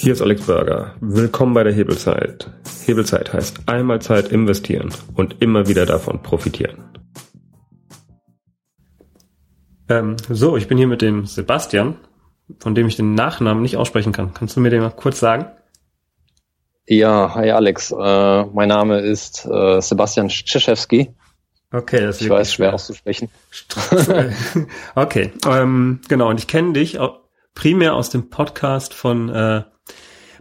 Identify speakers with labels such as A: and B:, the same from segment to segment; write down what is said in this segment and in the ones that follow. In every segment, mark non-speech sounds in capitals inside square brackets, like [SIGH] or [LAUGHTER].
A: Hier ist Alex Burger. Willkommen bei der Hebelzeit. Hebelzeit heißt einmal Zeit investieren und immer wieder davon profitieren. Ähm, so, ich bin hier mit dem Sebastian, von dem ich den Nachnamen nicht aussprechen kann. Kannst du mir den mal kurz sagen?
B: Ja, hi Alex. Äh, mein Name ist äh, Sebastian Schiszewski.
A: Okay, das ist
B: ich weiß, schwer auszusprechen. [LAUGHS]
A: okay, ähm, genau. Und ich kenne dich primär aus dem Podcast von äh,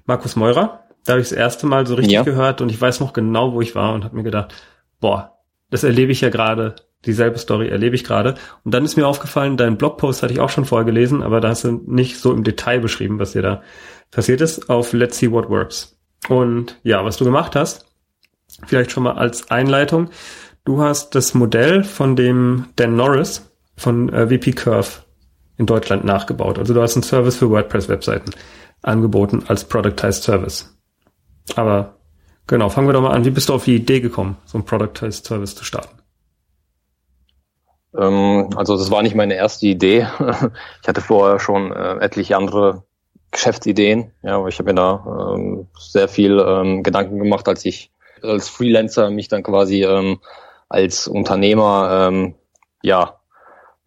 A: Markus Meurer. Da habe ich das erste Mal so richtig ja. gehört und ich weiß noch genau, wo ich war und habe mir gedacht, boah, das erlebe ich ja gerade, dieselbe Story erlebe ich gerade. Und dann ist mir aufgefallen, deinen Blogpost hatte ich auch schon vorher gelesen, aber da hast du nicht so im Detail beschrieben, was dir da passiert ist, auf Let's See What Works. Und ja, was du gemacht hast, vielleicht schon mal als Einleitung, du hast das Modell von dem Dan Norris von äh, VP Curve in Deutschland nachgebaut. Also du hast einen Service für WordPress-Webseiten angeboten als Productized Service. Aber genau, fangen wir doch mal an. Wie bist du auf die Idee gekommen, so ein Productized Service zu starten?
B: Ähm, also das war nicht meine erste Idee. [LAUGHS] Ich hatte vorher schon äh, etliche andere Geschäftsideen. Ja, aber ich habe mir da ähm, sehr viel ähm, Gedanken gemacht, als ich als Freelancer mich dann quasi ähm, als Unternehmer ähm, ja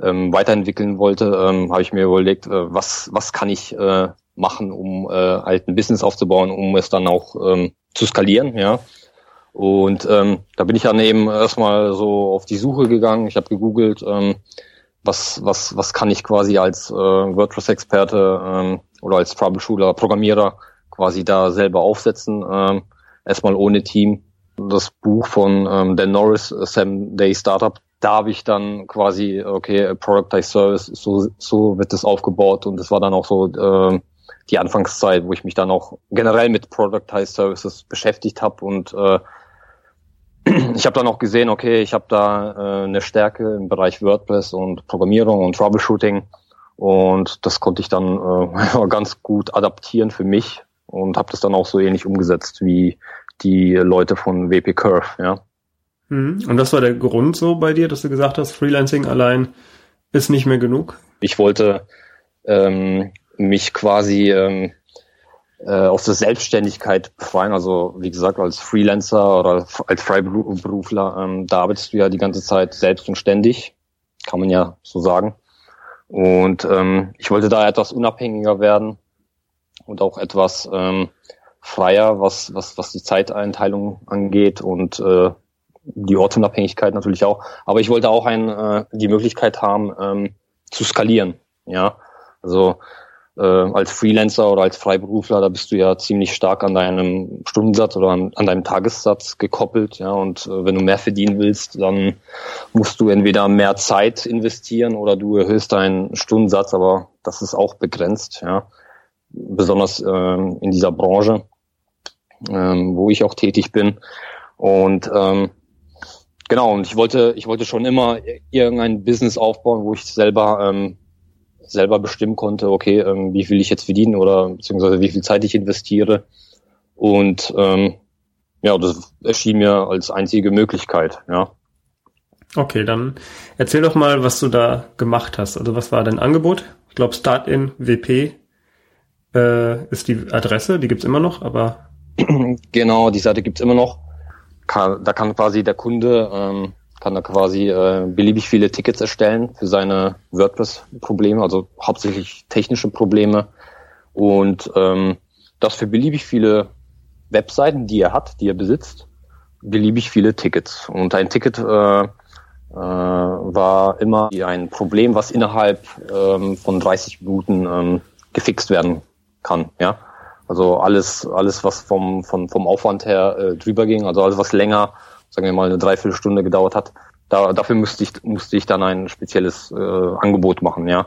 B: ähm, weiterentwickeln wollte, ähm, habe ich mir überlegt, äh, was was kann ich äh, machen, um äh, halt ein Business aufzubauen, um es dann auch ähm, zu skalieren, ja. Und ähm, da bin ich dann eben erstmal so auf die Suche gegangen. Ich habe gegoogelt, ähm, was, was, was kann ich quasi als äh, WordPress-Experte ähm, oder als Troubleshooter, Programmierer quasi da selber aufsetzen. Ähm, erstmal ohne Team. Das Buch von ähm, Dan Norris, Seven Day Startup, da habe ich dann quasi, okay, Productized Service, so, so wird das aufgebaut und das war dann auch so äh, die Anfangszeit, wo ich mich dann auch generell mit Productized Services beschäftigt habe und äh, [CLEARS THROAT] ich habe dann auch gesehen, okay, ich habe da äh, eine Stärke im Bereich WordPress und Programmierung und Troubleshooting und das konnte ich dann äh, [LAUGHS] ganz gut adaptieren für mich und habe das dann auch so ähnlich umgesetzt wie die Leute von WP Curve, ja.
A: Mhm. Und das war der Grund so bei dir, dass du gesagt hast, Freelancing allein ist nicht mehr genug?
B: Ich wollte ähm, mich quasi ähm, äh, aus der Selbstständigkeit befreien. Also wie gesagt, als Freelancer oder als Freiberufler, ähm, da arbeitest du ja die ganze Zeit selbst und ständig, kann man ja so sagen. Und ähm, ich wollte da etwas unabhängiger werden und auch etwas ähm, freier, was, was, was die Zeiteinteilung angeht und äh, die Ortsunabhängigkeit natürlich auch. Aber ich wollte auch ein, äh, die Möglichkeit haben, ähm, zu skalieren. Ja, also äh, als Freelancer oder als Freiberufler, da bist du ja ziemlich stark an deinem Stundensatz oder an, an deinem Tagessatz gekoppelt. Ja, und äh, wenn du mehr verdienen willst, dann musst du entweder mehr Zeit investieren oder du erhöhst deinen Stundensatz, aber das ist auch begrenzt. Ja, besonders äh, in dieser Branche, äh, wo ich auch tätig bin. Und ähm, genau, und ich wollte, ich wollte schon immer irgendein Business aufbauen, wo ich selber ähm, selber bestimmen konnte, okay, ähm, wie viel ich jetzt verdiene oder beziehungsweise wie viel Zeit ich investiere. Und ähm, ja, das erschien mir als einzige Möglichkeit, ja.
A: Okay, dann erzähl doch mal, was du da gemacht hast. Also was war dein Angebot? Ich glaube, Start-in WP äh, ist die Adresse, die gibt's immer noch, aber. [CLEARS THROAT]
B: Genau, die Seite gibt's immer noch. Da kann quasi der Kunde ähm, kann da quasi äh, beliebig viele Tickets erstellen für seine WordPress-Probleme, also hauptsächlich technische Probleme und ähm, das für beliebig viele Webseiten, die er hat, die er besitzt, beliebig viele Tickets. Und ein Ticket äh, äh, war immer ein Problem, was innerhalb ähm, von 30 Minuten ähm, gefixt werden kann. Ja, also alles, alles was vom vom vom Aufwand her äh, drüber ging, also alles was länger sagen wir mal, eine Dreiviertelstunde gedauert hat. Da, dafür musste ich, musste ich dann ein spezielles äh, Angebot machen, ja.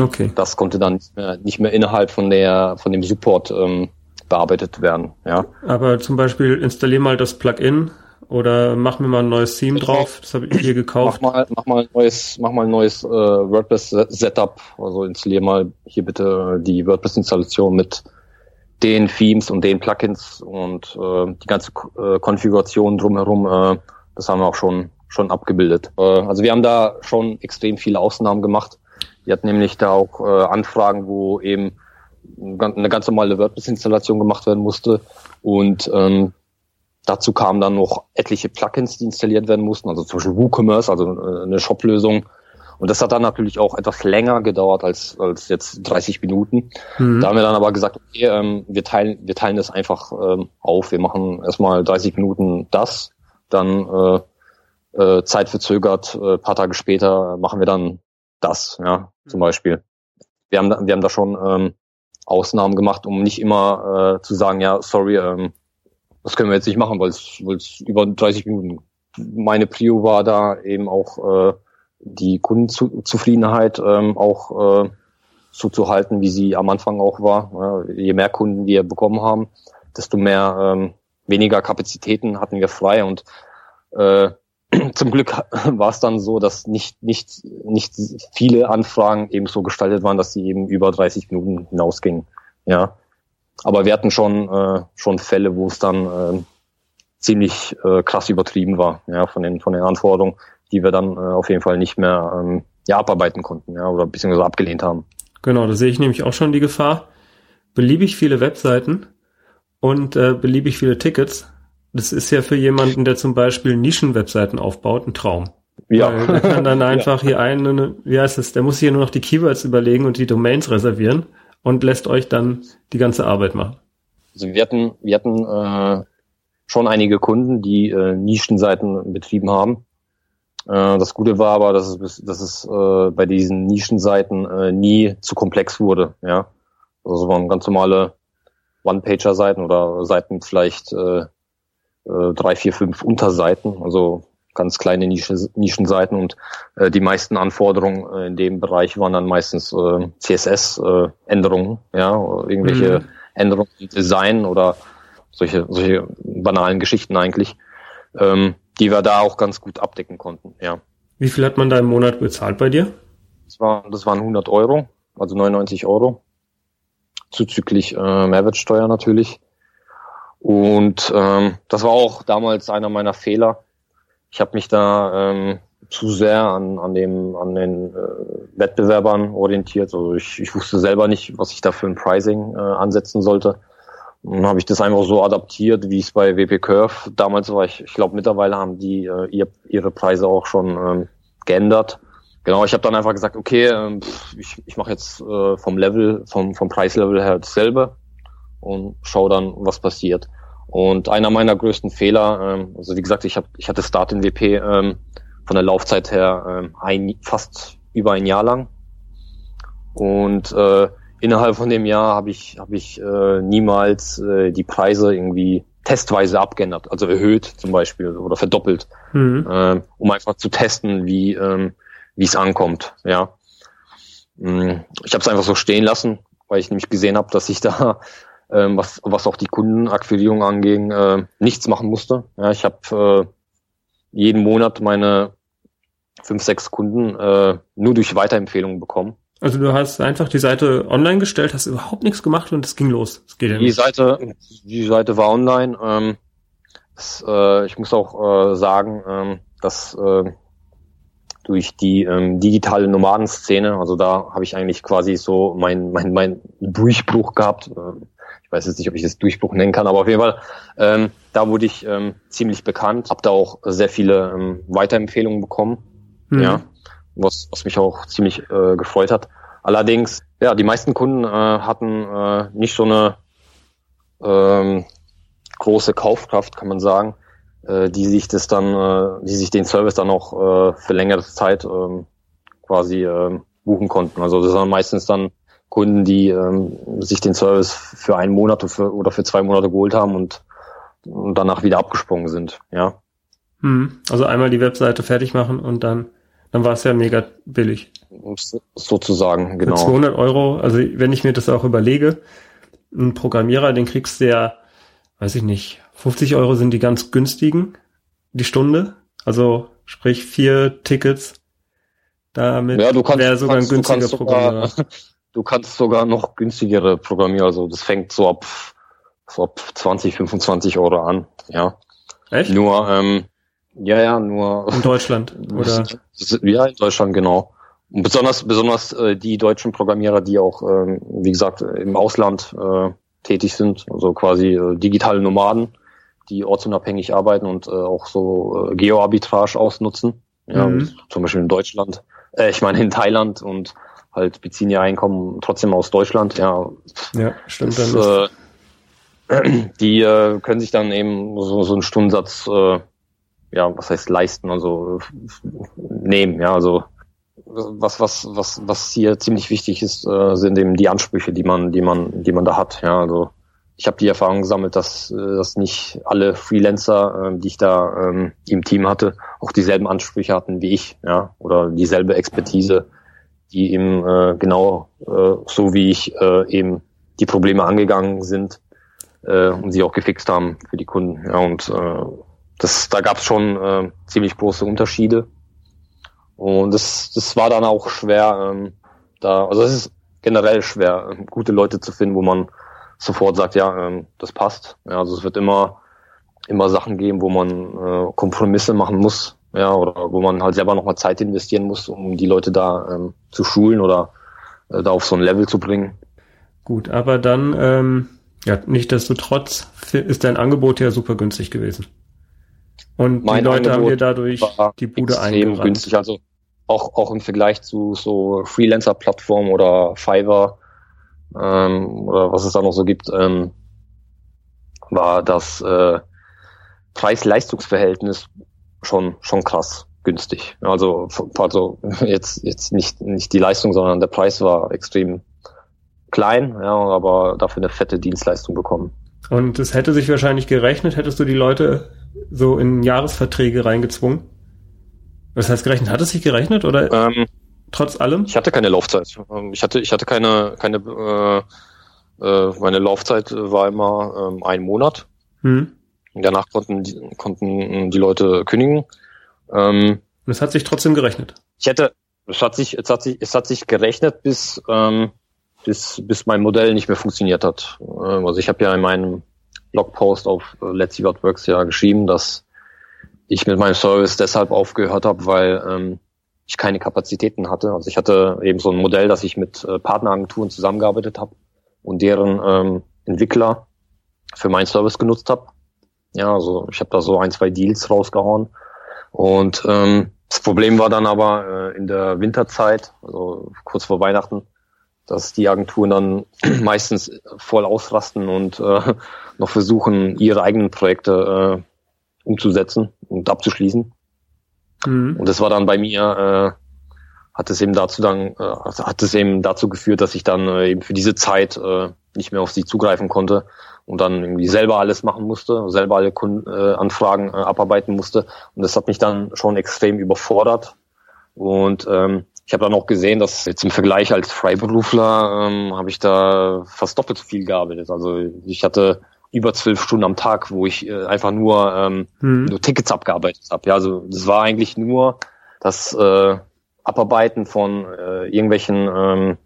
B: Okay. Das konnte dann nicht mehr, nicht mehr innerhalb von der, von dem Support ähm, bearbeitet werden, ja.
A: Aber zum Beispiel installier mal das Plugin oder mach mir mal ein neues Theme drauf. Das habe ich hier gekauft.
B: Mach mal, mach mal ein neues, mach mal ein neues äh, WordPress Setup. Also installier mal hier bitte die WordPress Installation mit den Themes und den Plugins und äh, die ganze äh, Konfiguration drumherum, äh, das haben wir auch schon schon abgebildet. Äh, also wir haben da schon extrem viele Ausnahmen gemacht. Wir hatten nämlich da auch äh, Anfragen, wo eben eine ganz normale WordPress-Installation gemacht werden musste und ähm, dazu kamen dann noch etliche Plugins, die installiert werden mussten, also zum Beispiel WooCommerce, also äh, eine Shop-Lösung. Und das hat dann natürlich auch etwas länger gedauert als, als jetzt 30 Minuten. Mhm. Da haben wir dann aber gesagt, okay, ähm, wir teilen, wir teilen das einfach ähm, auf. Wir machen erstmal 30 Minuten das, dann äh, äh, zeitverzögert, äh, paar Tage später machen wir dann das, ja, zum Beispiel. Wir haben, wir haben da schon ähm, Ausnahmen gemacht, um nicht immer äh, zu sagen, ja, sorry, ähm, das können wir jetzt nicht machen, weil es über 30 Minuten. Meine Prio war da eben auch äh, die Kundenzufriedenheit ähm, auch äh, so zu halten, wie sie am Anfang auch war. Ja, je mehr Kunden wir bekommen haben, desto mehr ähm, weniger Kapazitäten hatten wir frei und äh, [CLEARS THROAT] zum Glück [LAUGHS] war es dann so, dass nicht, nicht, nicht viele Anfragen eben so gestaltet waren, dass sie eben über 30 Minuten hinausgingen. Ja. Aber wir hatten schon, äh, schon Fälle, wo es dann äh, ziemlich äh, krass übertrieben war, ja, von den, von den Anforderungen, die wir dann äh, auf jeden Fall nicht mehr ähm, ja, abarbeiten konnten, ja, oder beziehungsweise abgelehnt haben.
A: Genau, da sehe ich nämlich auch schon die Gefahr. Beliebig viele Webseiten und äh, beliebig viele Tickets das ist ja für jemanden, der zum Beispiel Nischenwebseiten aufbaut, ein Traum. Ja. Weil der kann dann [LAUGHS] einfach ja. hier einen, wie heißt es, der muss hier nur noch die Keywords überlegen und die Domains reservieren und lässt euch dann die ganze Arbeit machen.
B: Also wir hatten, wir hatten äh, schon einige Kunden, die äh, Nischenseiten betrieben haben. Äh, das Gute war aber, dass es, dass es äh, bei diesen Nischenseiten äh, nie zu komplex wurde. Ja, also es waren ganz normale One-Pager-Seiten oder Seiten mit vielleicht äh, äh, drei, vier, fünf Unterseiten, also ganz kleine Nische, Nischenseiten und äh, die meisten Anforderungen äh, in dem Bereich waren dann meistens äh, CSS-Änderungen, äh, ja, irgendwelche mhm. Änderungen im Design oder solche, solche banalen Geschichten eigentlich, ähm, die wir da auch ganz gut abdecken konnten, ja.
A: Wie viel hat man da im Monat bezahlt bei dir?
B: Das, war, das waren 100 Euro, also 99 Euro, zuzüglich äh, Mehrwertsteuer natürlich. Und ähm, das war auch damals einer meiner Fehler. Ich habe mich da ähm, zu sehr an, an, dem, an den äh, Wettbewerbern orientiert. Also ich, ich wusste selber nicht, was ich da für ein Pricing äh, ansetzen sollte. Und dann habe ich das einfach so adaptiert, wie es bei WP Curve damals war. Ich, ich glaube, mittlerweile haben die äh, ihr, ihre Preise auch schon ähm, geändert. Genau, ich habe dann einfach gesagt, okay, ähm, ich, ich mache jetzt äh, vom Level, vom, vom Preislevel her dasselbe und schau dann, was passiert. Und einer meiner größten Fehler, ähm, also wie gesagt, ich, hab, ich hatte Start in WP ähm, von der Laufzeit her ähm, ein, fast über ein Jahr lang. Und äh, innerhalb von dem Jahr habe ich, hab ich äh, niemals äh, die Preise irgendwie testweise abgeändert, also erhöht zum Beispiel oder verdoppelt, mhm. äh, um einfach zu testen, wie ähm, es ankommt. Ja, mm, ich habe es einfach so stehen lassen, weil ich nämlich gesehen habe, dass ich da [LAUGHS] ähm, was, was auch die Kundenakquirierung anging, äh, nichts machen musste. Ja, ich habe äh, jeden Monat meine fünf, sechs Kunden äh, nur durch Weiterempfehlungen bekommen.
A: Also du hast einfach die Seite online gestellt, hast überhaupt nichts gemacht und es ging los. Es
B: geht ja die Seite, die Seite war online. Ähm, es, äh, ich muss auch äh, sagen, ähm, dass äh, durch die ähm, digitale Nomadenszene, also da habe ich eigentlich quasi so mein mein mein Durchbruch gehabt. Äh, ich weiß jetzt nicht, ob ich das Durchbruch nennen kann, aber auf jeden Fall, ähm, da wurde ich ähm, ziemlich bekannt, habe da auch sehr viele ähm, Weiterempfehlungen bekommen, mhm. ja, was, was mich auch ziemlich äh, gefreut hat. Allerdings, ja, die meisten Kunden äh, hatten äh, nicht so eine ähm, große Kaufkraft, kann man sagen, äh, die sich das dann, äh, die sich den Service dann auch äh, für längere Zeit äh, quasi äh, buchen konnten. Also das waren meistens dann Kunden, die ähm, sich den Service für einen Monat oder für, oder für zwei Monate geholt haben und, und danach wieder abgesprungen sind, ja.
A: Hm. Also einmal die Webseite fertig machen und dann, dann war es ja mega billig.
B: sozusagen, genau.
A: Für 200 Euro, also wenn ich mir das auch überlege, ein Programmierer, den kriegst du ja, weiß ich nicht, 50 Euro sind die ganz günstigen, die Stunde. Also sprich vier Tickets. Damit
B: ja, wäre
A: sogar ein günstiger Programmierer. [LAUGHS]
B: Du kannst sogar noch günstigere programmieren. Also das fängt so ab, so ab 20, 25 Euro an. Ja.
A: Echt?
B: Nur, ähm, ja, ja, nur.
A: In Deutschland, [LAUGHS] oder?
B: Ja, in Deutschland, genau. besonders, besonders äh, die deutschen Programmierer, die auch, ähm, wie gesagt, im Ausland äh, tätig sind, also quasi äh, digitale Nomaden, die ortsunabhängig arbeiten und äh, auch so äh, Geoarbitrage ausnutzen. Ja, mhm. zum Beispiel in Deutschland, äh, ich meine in Thailand und halt beziehen ihr Einkommen trotzdem aus Deutschland. Ja,
A: ja stimmt.
B: Das, äh, [CLEARS THROAT] die äh, können sich dann eben so, so einen Stundensatz, äh, ja, was heißt leisten, also nehmen, ja, also was was was was hier ziemlich wichtig ist, äh, sind eben die Ansprüche, die man die man die man da hat, ja, also ich habe die Erfahrung gesammelt, dass, äh, dass nicht alle Freelancer, äh, die ich da ähm, im Team hatte, auch dieselben Ansprüche hatten wie ich, ja, oder dieselbe Expertise, die eben äh, genau äh, so wie ich äh, eben die Probleme angegangen sind äh, und sie auch gefixt haben für die Kunden. Ja, und äh, das, da gab es schon äh, ziemlich große Unterschiede. Und das, das war dann auch schwer, ähm, da, also es ist generell schwer, gute Leute zu finden, wo man sofort sagt, ja, ähm, das passt. Ja, also es wird immer, immer Sachen geben, wo man äh, Kompromisse machen muss, ja, oder wo man halt selber nochmal Zeit investieren muss, um die Leute da ähm, zu schulen oder äh, da auf so ein Level zu bringen.
A: Gut, aber dann, ähm, ja, nichtsdestotrotz ist dein Angebot ja super günstig gewesen. Und mein die Leute Angebot haben dir dadurch die Bude extrem eingerannt. günstig,
B: also auch, auch im Vergleich zu so Freelancer-Plattformen oder Fiverr ähm, oder was es da noch so gibt, ähm, war das äh, Preis-Leistungs-Verhältnis schon schon krass günstig. Also also jetzt jetzt nicht nicht die Leistung, sondern der Preis war extrem klein, ja, aber dafür eine fette Dienstleistung bekommen.
A: Und es hätte sich wahrscheinlich gerechnet, hättest du die Leute so in Jahresverträge reingezwungen? Was heißt gerechnet? Hat es sich gerechnet oder? Ähm, Trotz allem?
B: Ich hatte keine Laufzeit. Ähm, ich hatte, ich hatte keine, keine, äh, äh, meine Laufzeit war immer ähm, ein Monat. Hm. Danach konnten die, konnten die Leute kündigen.
A: Ähm, Und es hat sich trotzdem gerechnet.
B: Ich hätte, es hat sich, es hat sich, es hat sich gerechnet, bis, ähm, bis, bis mein Modell nicht mehr funktioniert hat. Ähm, also ich habe ja in meinem Blogpost auf äh, Let's See What Works ja geschrieben, dass ich mit meinem Service deshalb aufgehört habe, weil ähm, ich keine Kapazitäten hatte. Also ich hatte eben so ein Modell, dass ich mit äh, Partneragenturen zusammengearbeitet habe und deren ähm, Entwickler für meinen Service genutzt habe. Ja, also ich habe da so ein, zwei Deals rausgehauen. Und ähm, das Problem war dann aber äh, in der Winterzeit, also kurz vor Weihnachten, dass die Agenturen dann [CLEARS THROAT] meistens voll ausrasten und äh, noch versuchen, ihre eigenen Projekte äh, umzusetzen und abzuschließen. Mhm. Und das war dann bei mir, äh, hat es eben dazu dann, äh, hat es eben dazu geführt, dass ich dann äh, eben für diese Zeit äh, nicht mehr auf sie zugreifen konnte und dann irgendwie selber alles machen musste, selber alle Kundenanfragen äh, äh, abarbeiten musste. Und das hat mich dann schon extrem überfordert. Und ähm, ich habe dann auch gesehen, dass jetzt im Vergleich als Freiberufler ähm, habe ich da fast doppelt so viel gearbeitet. Also ich hatte über zwölf Stunden am Tag, wo ich äh, einfach nur, ähm, mhm. nur Tickets abgearbeitet habe. Ja, also das war eigentlich nur das äh, Abarbeiten von äh, irgendwelchen, ähm,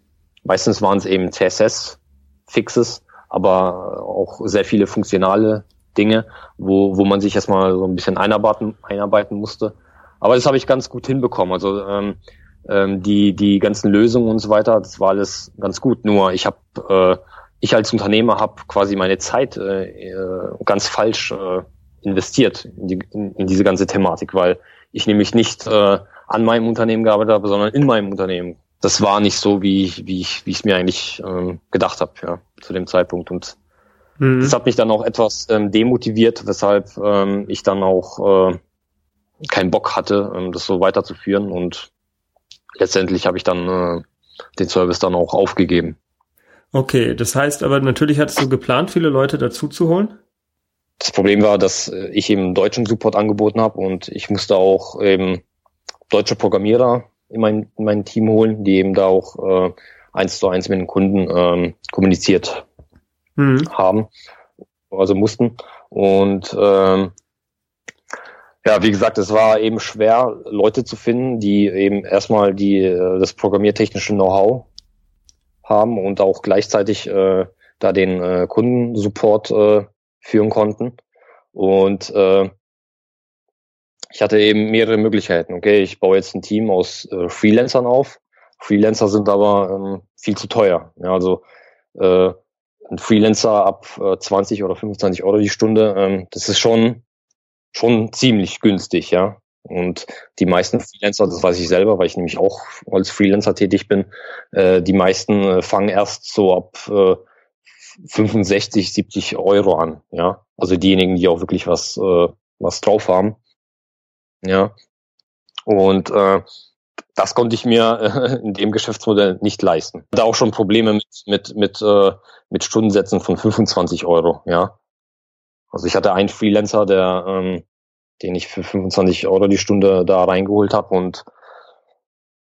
B: meistens waren es eben CSS-Fixes, aber auch sehr viele funktionale Dinge, wo, wo man sich erstmal so ein bisschen einarbeiten, einarbeiten musste. Aber das habe ich ganz gut hinbekommen. Also ähm, ähm, die, die ganzen Lösungen und so weiter, das war alles ganz gut. Nur ich habe äh, ich als Unternehmer habe quasi meine Zeit äh, äh, ganz falsch äh, investiert in, die, in, in diese ganze Thematik, weil ich nämlich nicht äh, an meinem Unternehmen gearbeitet habe, sondern in meinem Unternehmen. Das war nicht so, wie ich, wie ich, wie ich es mir eigentlich ähm, gedacht habe, ja, zu dem Zeitpunkt. Und mhm. das hat mich dann auch etwas ähm, demotiviert, weshalb ähm, ich dann auch äh, keinen Bock hatte, ähm, das so weiterzuführen. Und letztendlich habe ich dann äh, den Service dann auch aufgegeben.
A: Okay, das heißt aber natürlich hattest du geplant, viele Leute dazu zu holen?
B: Das Problem war, dass äh, ich eben deutschen Support angeboten habe und ich musste auch eben deutsche Programmierer in mein, in mein Team holen, die eben da auch äh, eins zu eins mit den Kunden ähm, kommuniziert mhm. haben, also mussten. Und ähm, ja, wie gesagt, es war eben schwer, Leute zu finden, die eben erstmal die äh, das programmiertechnische Know-how haben und auch gleichzeitig äh, da den äh, Kundensupport äh, führen konnten. Und äh, ich hatte eben mehrere Möglichkeiten. Okay, ich baue jetzt ein Team aus äh, Freelancern auf Freelancer sind aber ähm, viel zu teuer. Ja, also äh, ein Freelancer ab äh, 20 oder 25 Euro die Stunde, ähm, das ist schon schon ziemlich günstig, ja. Und die meisten Freelancer, das weiß ich selber, weil ich nämlich auch als Freelancer tätig bin, äh, die meisten äh, fangen erst so ab äh, 65, 70 Euro an, ja. Also diejenigen, die auch wirklich was, äh, was drauf haben. Ja. Und äh, das konnte ich mir äh, in dem Geschäftsmodell nicht leisten. Da auch schon Probleme mit, mit, mit, äh, mit Stundensätzen von 25 Euro, ja. Also ich hatte einen Freelancer, der, ähm, den ich für 25 Euro die Stunde da reingeholt habe und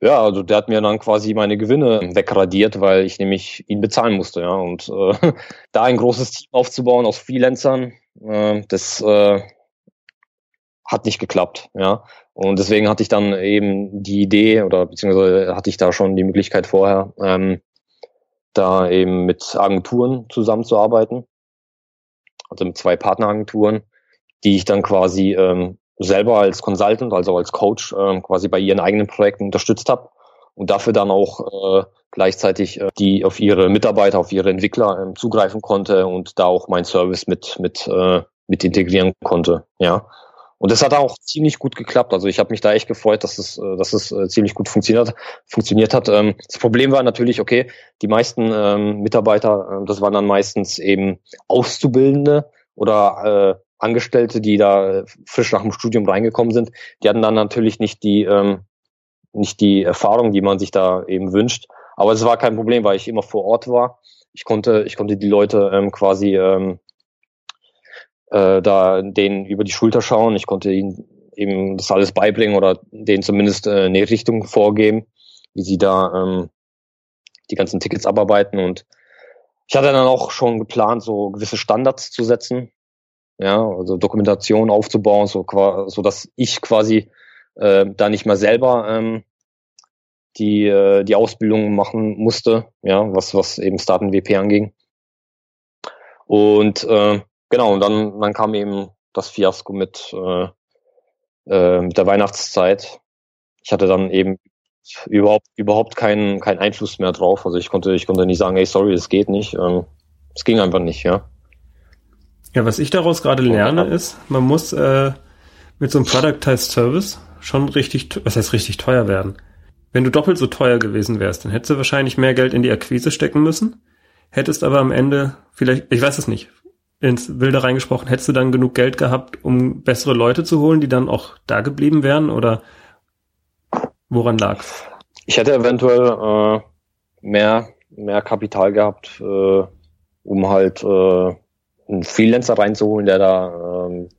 B: ja, also der hat mir dann quasi meine Gewinne wegradiert, weil ich nämlich ihn bezahlen musste, ja. Und äh, [LAUGHS] da ein großes Team aufzubauen aus Freelancern, äh, das äh, hat nicht geklappt, ja. Und deswegen hatte ich dann eben die Idee oder beziehungsweise hatte ich da schon die Möglichkeit vorher, ähm, da eben mit Agenturen zusammenzuarbeiten. Also mit zwei Partneragenturen, die ich dann quasi ähm, selber als Consultant, also als Coach ähm, quasi bei ihren eigenen Projekten unterstützt habe und dafür dann auch äh, gleichzeitig äh, die auf ihre Mitarbeiter, auf ihre Entwickler ähm, zugreifen konnte und da auch mein Service mit mit äh, mit integrieren konnte, ja. Und das hat auch ziemlich gut geklappt. Also ich habe mich da echt gefreut, dass es, äh, dass es äh, ziemlich gut funktioniert, funktioniert hat. Ähm, das Problem war natürlich, okay, die meisten ähm, Mitarbeiter, äh, das waren dann meistens eben Auszubildende oder äh, Angestellte, die da frisch nach dem Studium reingekommen sind. Die hatten dann natürlich nicht die, ähm, nicht die Erfahrung, die man sich da eben wünscht. Aber es war kein Problem, weil ich immer vor Ort war. Ich konnte, ich konnte die Leute ähm, quasi ähm, äh, da denen über die Schulter schauen. Ich konnte ihnen eben das alles beibringen oder denen zumindest äh, eine Richtung vorgeben, wie sie da ähm, die ganzen Tickets abarbeiten. Und ich hatte dann auch schon geplant, so gewisse Standards zu setzen, ja, also Dokumentation aufzubauen, so, so dass ich quasi äh, da nicht mal selber ähm, die äh, die Ausbildung machen musste, ja, was was eben Starten WP anging. Und äh, Genau, und dann, dann kam eben das Fiasko mit, äh, äh, mit der Weihnachtszeit. Ich hatte dann eben überhaupt, überhaupt keinen, keinen Einfluss mehr drauf. Also ich konnte, ich konnte nicht sagen, hey, sorry, es geht nicht. Ähm, es ging einfach nicht, ja.
A: Ja, was ich daraus gerade lerne, ist, man muss äh, mit so einem Productized Service schon richtig, was heißt richtig teuer werden. Wenn du doppelt so teuer gewesen wärst, dann hättest du wahrscheinlich mehr Geld in die Akquise stecken müssen, hättest aber am Ende vielleicht, ich weiß es nicht, ins Wilde reingesprochen, hättest du dann genug Geld gehabt, um bessere Leute zu holen, die dann auch da geblieben wären? Oder woran lag's?
B: Ich hätte eventuell äh, mehr, mehr Kapital gehabt, äh, um halt äh, einen Freelancer reinzuholen, der da ähm,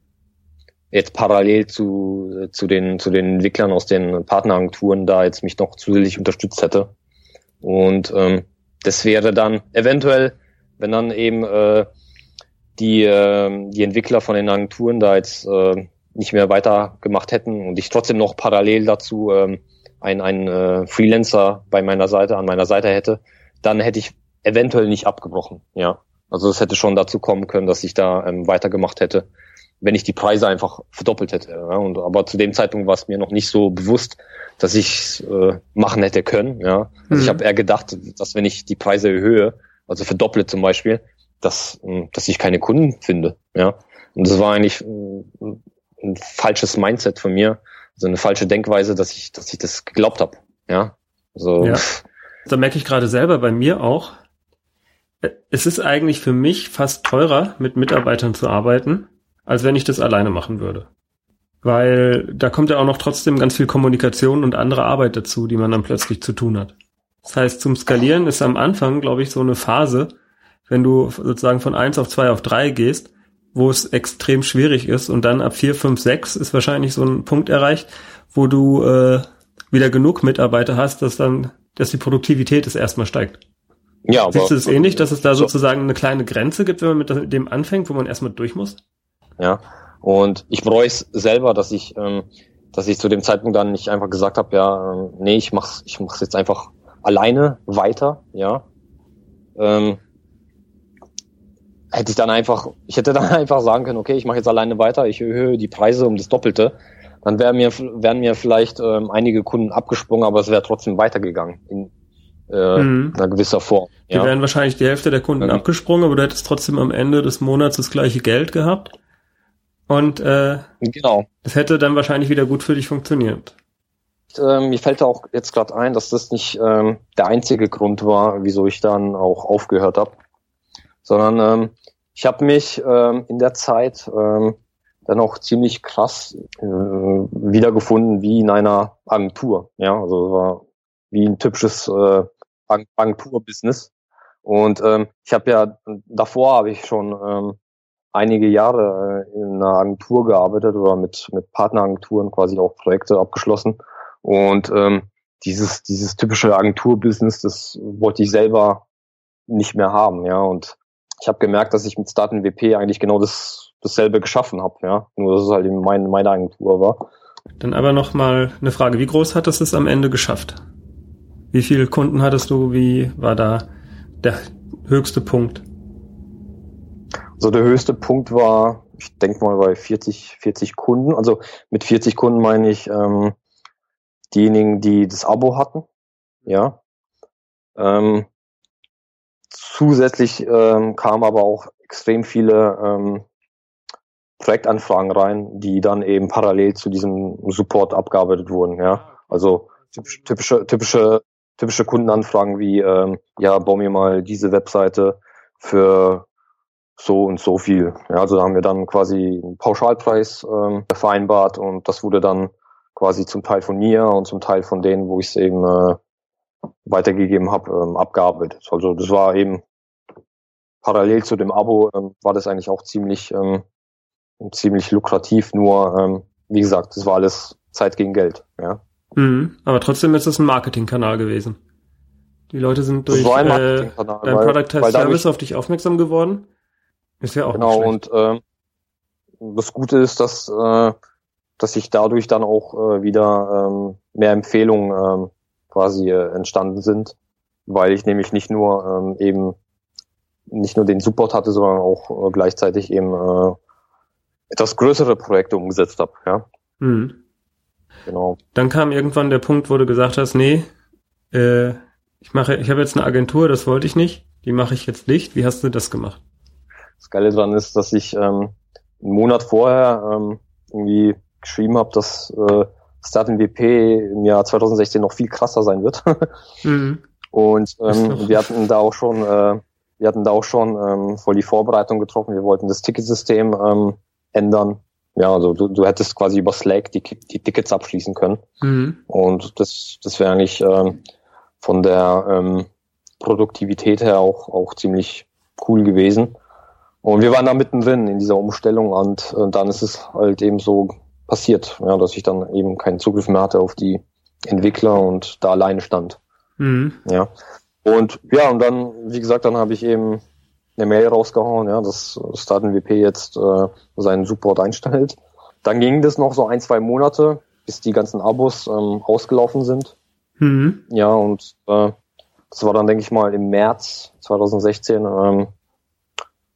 B: jetzt parallel zu, zu, den, zu den Entwicklern aus den Partneragenturen da jetzt mich noch zusätzlich unterstützt hätte. Und ähm, das wäre dann eventuell, wenn dann eben äh, die, äh, die Entwickler von den Agenturen da jetzt äh, nicht mehr weitergemacht hätten und ich trotzdem noch parallel dazu ähm, einen, einen äh, Freelancer bei meiner Seite, an meiner Seite hätte, dann hätte ich eventuell nicht abgebrochen, ja. Also es hätte schon dazu kommen können, dass ich da ähm, weitergemacht hätte, wenn ich die Preise einfach verdoppelt hätte. Ja? Und, aber zu dem Zeitpunkt war es mir noch nicht so bewusst, dass ich äh, machen hätte können. Ja? Also mhm. ich habe eher gedacht, dass wenn ich die Preise erhöhe, also verdopple zum Beispiel, dass, hm, dass ich keine Kunden finde. Ja. Und das war eigentlich ein, hm, ein falsches Mindset von mir, so also eine falsche Denkweise, dass ich, dass ich das geglaubt habe. Ja. So.
A: Ja. Da merke ich gerade selber bei mir auch, es ist eigentlich für mich fast teurer, mit Mitarbeitern zu arbeiten, als wenn ich das alleine machen würde. Weil da kommt ja auch noch trotzdem ganz viel Kommunikation und andere Arbeit dazu, die man dann plötzlich zu tun hat. Das heißt, zum Skalieren ist am Anfang, glaube ich, so eine Phase, wenn du sozusagen von eins auf zwei auf drei gehst, wo es extrem schwierig ist und dann ab vier, fünf, sechs ist wahrscheinlich so ein Punkt erreicht, wo du äh, wieder genug Mitarbeiter hast, dass dann, dass die Produktivität es erstmal steigt. Ja, Siehst du das ähnlich, dass es da sozusagen eine kleine Grenze gibt, wenn man mit dem anfängt, wo man erstmal durch muss?
B: Ja, und ich bereue es selber, dass ich, ähm, dass ich zu dem Zeitpunkt dann nicht einfach gesagt habe, ja, ähm, nee, ich mach's, ich mach's jetzt einfach alleine weiter, ja. Ähm, hätte ich dann einfach, ich hätte dann [LAUGHS] einfach sagen können, okay, ich mache jetzt alleine weiter, ich erhöhe die Preise um das Doppelte. Dann wären mir, wären mir vielleicht ähm, einige Kunden abgesprungen, aber es wäre trotzdem weitergegangen. In, äh, mhm. einer gewisser Form.
A: Die ja. wären wahrscheinlich die Hälfte der Kunden mhm. abgesprungen, aber du hättest trotzdem am Ende des Monats das gleiche Geld gehabt. Und äh, genau. das hätte dann wahrscheinlich wieder gut für dich funktioniert.
B: Ähm, mir fällt auch jetzt gerade ein, dass das nicht ähm, der einzige Grund war, wieso ich dann auch aufgehört habe, sondern ähm, ich habe mich ähm, in der Zeit ähm, dann auch ziemlich krass äh, wiedergefunden wie in einer Agentur. Ja, also war wie ein typisches äh, Agentur-Business. Und ähm, ich habe ja davor habe ich schon ähm, einige Jahre äh, in einer Agentur gearbeitet oder mit mit Partneragenturen quasi auch Projekte abgeschlossen. Und ähm, dieses dieses typische Agentur-Business, das wollte ich selber nicht mehr haben, ja. Und ich habe gemerkt, dass ich mit Start WP eigentlich genau das dasselbe geschaffen habe, ja. Nur dass es halt eben mein, meine Agentur war.
A: Dann aber noch mal eine Frage: Wie groß hat es es am Ende geschafft? Wie viele Kunden hattest du? Wie war da der höchste Punkt?
B: Also der höchste Punkt war, ich denke mal bei 40, 40 Kunden. Also mit 40 Kunden meine ich ähm, diejenigen, die das Abo hatten. Ja. Ähm, zusätzlich ähm, kamen aber auch extrem viele ähm, Projektanfragen rein, die dann eben parallel zu diesem Support abgearbeitet wurden. Ja. Also typische, typische typische Kundenanfragen wie, ähm, ja, bau mir mal diese Webseite für so und so viel. Ja, also da haben wir dann quasi einen Pauschalpreis ähm, vereinbart und das wurde dann quasi zum Teil von mir und zum Teil von denen, wo ich es eben äh, weitergegeben habe, ähm, abgearbeitet. Also das war eben parallel zu dem Abo ähm, war das eigentlich auch ziemlich ähm, ziemlich lukrativ. Nur ähm, wie gesagt, das war alles Zeit gegen Geld. Ja.
A: Mhm, aber trotzdem ist es ein Marketingkanal gewesen. Die Leute sind durch äh, dein Product Test Service auf dich aufmerksam geworden.
B: Ist ja auch Genau, und äh, das Gute ist, dass, äh, dass sich dadurch dann auch äh, wieder ähm, mehr Empfehlungen äh, quasi äh, entstanden sind, weil ich nämlich nicht nur ähm, eben nicht nur den Support hatte, sondern auch äh, gleichzeitig eben äh, etwas größere Projekte umgesetzt habe. Ja. Mhm.
A: Genau. Dann kam irgendwann der Punkt, wo du gesagt hast, nee, äh, ich mache, ich habe jetzt eine Agentur, das wollte ich nicht, die mache ich jetzt nicht. Wie hast du das gemacht?
B: Das Geile daran ist, dass ich ähm, einen Monat vorher ähm, irgendwie geschrieben habe, dass äh, Start WP im Jahr 2016 noch viel krasser sein wird. [LAUGHS] mhm. Und ähm, wir hatten da auch schon, äh, wir hatten da auch schon ähm, voll die Vorbereitung getroffen. Wir wollten das Ticketsystem ähm, ändern ja, also du, du hättest quasi über Slack die, die Tickets abschließen können. Mhm. Und das, das wäre eigentlich ähm, von der ähm, Produktivität her auch, auch ziemlich cool gewesen. Und wir waren da mittendrin in dieser Umstellung und, und dann ist es halt eben so passiert, ja, dass ich dann eben keinen Zugriff mehr hatte auf die Entwickler und da alleine stand. Mhm. Ja. Und ja, und dann, wie gesagt, dann habe ich eben eine Mail rausgehauen, ja, dass Starten WP jetzt äh, seinen Support einstellt. Dann ging das noch so ein, zwei Monate, bis die ganzen Abos ähm, ausgelaufen sind. Mhm. Ja, und äh, das war dann, denke ich mal, im März 2016 ähm,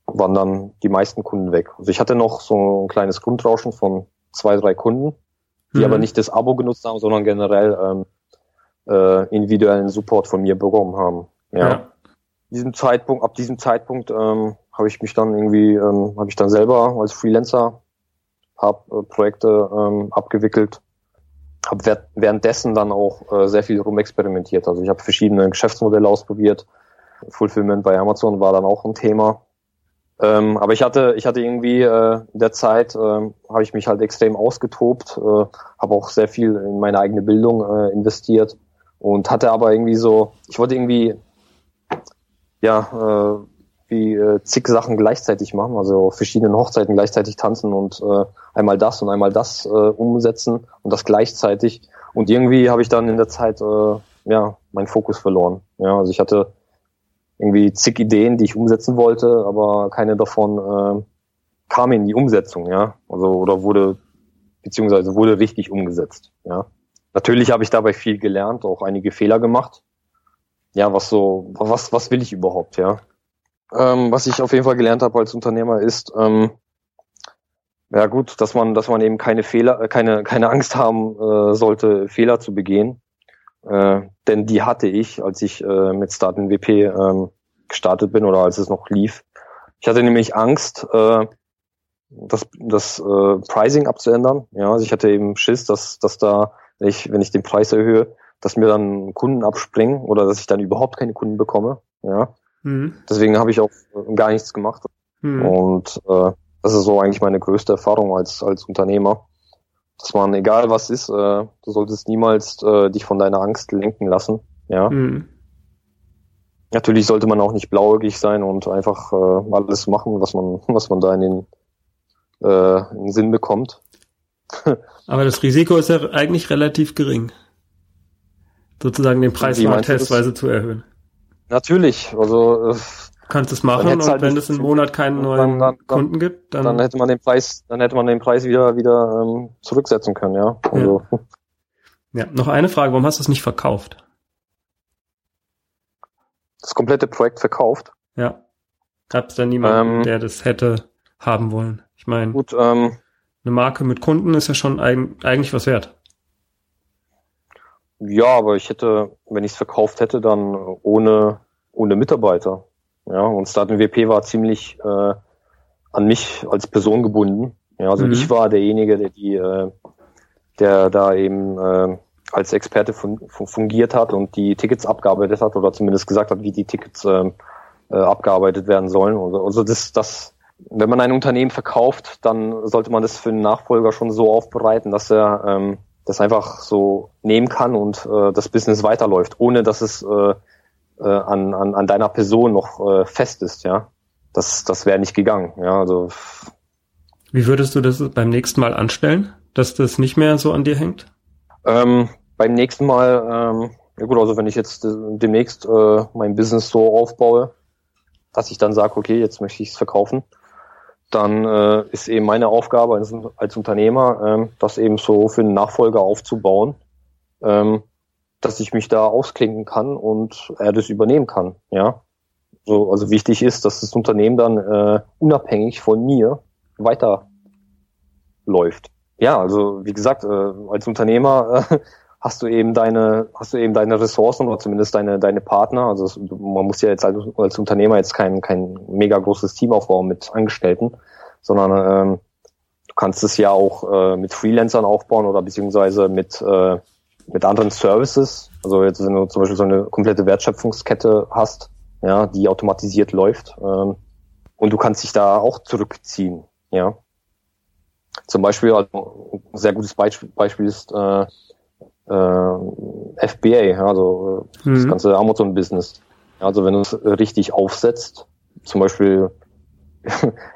B: waren dann die meisten Kunden weg. Also ich hatte noch so ein kleines Grundrauschen von zwei, drei Kunden, die mhm. aber nicht das Abo genutzt haben, sondern generell ähm, äh, individuellen Support von mir bekommen haben. Ja. ja diesem Zeitpunkt, ab diesem Zeitpunkt ähm, habe ich mich dann irgendwie, ähm, habe ich dann selber als Freelancer hab, äh, Projekte ähm, abgewickelt, habe währenddessen dann auch äh, sehr viel rumexperimentiert. Also ich habe verschiedene Geschäftsmodelle ausprobiert. Fulfillment bei Amazon war dann auch ein Thema. Ähm, aber ich hatte, ich hatte irgendwie äh, in der Zeit, äh, habe ich mich halt extrem ausgetobt, äh, habe auch sehr viel in meine eigene Bildung äh, investiert und hatte aber irgendwie so, ich wollte irgendwie ja, äh, wie äh, zig Sachen gleichzeitig machen, also verschiedenen Hochzeiten gleichzeitig tanzen und äh, einmal das und einmal das äh, umsetzen und das gleichzeitig. Und irgendwie habe ich dann in der Zeit äh, ja meinen Fokus verloren. Ja, also ich hatte irgendwie zig Ideen, die ich umsetzen wollte, aber keine davon äh, kam in die Umsetzung, ja. Also oder wurde beziehungsweise wurde richtig umgesetzt, ja. Natürlich habe ich dabei viel gelernt, auch einige Fehler gemacht, ja, was so, was, was will ich überhaupt, ja. Ähm, was ich auf jeden Fall gelernt habe als Unternehmer ist, ähm, ja gut, dass man, dass man eben keine Fehler, äh, keine, keine Angst haben äh, sollte, Fehler zu begehen äh, denn die hatte ich, als ich äh, mit Start WP ähm, gestartet bin oder als es noch lief. Ich hatte nämlich Angst, äh, das, das äh, Pricing abzuändern. Ja, also ich hatte eben Schiss, dass, dass da, wenn ich, wenn ich den Preis erhöhe, dass mir dann Kunden abspringen oder dass ich dann überhaupt keine Kunden bekomme. Ja. Mhm. Deswegen habe ich auch gar nichts gemacht. Mhm. Und äh, das ist so eigentlich meine größte Erfahrung als, als Unternehmer. Dass man, egal was ist, äh, du solltest niemals äh, dich von deiner Angst lenken lassen. Ja. Mhm. Natürlich sollte man auch nicht blauäugig sein und einfach äh, alles machen, was man, [LAUGHS] was man da in den, äh, in den Sinn bekommt. [LAUGHS]
A: Aber das Risiko ist ja eigentlich relativ gering. Sozusagen den Preis mal testweise zu erhöhen.
B: Natürlich, also äh,
A: kannst es machen und halt wenn es im Monat keinen neuen dann, dann, Kunden gibt,
B: dann, dann hätte man den Preis, dann hätte man den Preis wieder wieder ähm, zurücksetzen können, ja. Also.
A: Ja. ja, noch eine Frage, warum hast du es nicht verkauft?
B: das komplette Projekt verkauft.
A: Ja. Gab es da niemanden, ähm, der das hätte haben wollen? Ich meine, gut, ähm, eine Marke mit Kunden ist ja schon eig eigentlich was wert.
B: Ja, aber ich hätte, wenn ich es verkauft hätte, dann ohne, ohne Mitarbeiter. Ja, und Starting WP war ziemlich äh, an mich als Person gebunden. Ja, also mhm. ich war derjenige, der die, äh, der da eben äh, als Experte fungiert hat und die Tickets abgearbeitet hat oder zumindest gesagt hat, wie die Tickets ähm, äh, abgearbeitet werden sollen. Also, also das, das, wenn man ein Unternehmen verkauft, dann sollte man das für den Nachfolger schon so aufbereiten, dass er ähm, das einfach so nehmen kann und äh, das Business weiterläuft, ohne dass es äh, äh, an, an, an deiner Person noch äh, fest ist, ja. Das, das wäre nicht gegangen, ja. Also
A: wie würdest du das beim nächsten Mal anstellen, dass das nicht mehr so an dir hängt?
B: Ähm, beim nächsten Mal, ähm, ja gut, also wenn ich jetzt äh, demnächst äh, mein Business so aufbaue, dass ich dann sage, okay, jetzt möchte ich es verkaufen, dann äh, ist eben meine Aufgabe als, als Unternehmer, ähm, das eben so für einen Nachfolger aufzubauen, ähm, dass ich mich da ausklinken kann und er das übernehmen kann. Ja, so also wichtig ist, dass das Unternehmen dann äh, unabhängig von mir weiter läuft. Ja, also wie gesagt, äh, als Unternehmer äh, hast du eben deine, hast du eben deine Ressourcen oder zumindest deine, deine Partner. Also es, man muss ja jetzt als, als Unternehmer jetzt kein, kein mega großes Team aufbauen mit Angestellten, sondern ähm, du kannst es ja auch äh, mit Freelancern aufbauen oder beziehungsweise mit, äh, mit anderen Services. Also jetzt, wenn du zum Beispiel so eine komplette Wertschöpfungskette hast, ja, die automatisiert läuft, ähm, und du kannst dich da auch zurückziehen, ja. Zum Beispiel, also ein sehr gutes Beispiel, Beispiel ist äh, äh, FBA, also äh, mhm. das ganze Amazon-Business. Also wenn du es richtig aufsetzt, zum Beispiel [LAUGHS]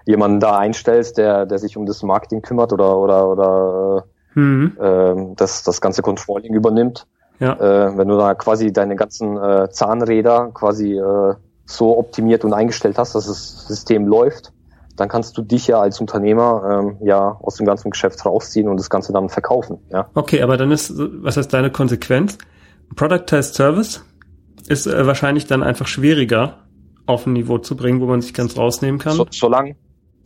B: jemanden da einstellst, der, der sich um das Marketing kümmert oder oder oder mhm. äh, das, das ganze Controlling übernimmt. Ja. Äh, wenn du da quasi deine ganzen äh, Zahnräder quasi äh, so optimiert und eingestellt hast, dass das System läuft, dann kannst du dich ja als Unternehmer ähm, ja aus dem ganzen Geschäft rausziehen und das Ganze dann verkaufen. Ja.
A: Okay, aber dann ist, was heißt deine Konsequenz? Productized Service ist äh, wahrscheinlich dann einfach schwieriger auf ein Niveau zu bringen, wo man sich ganz rausnehmen kann.
B: So, solange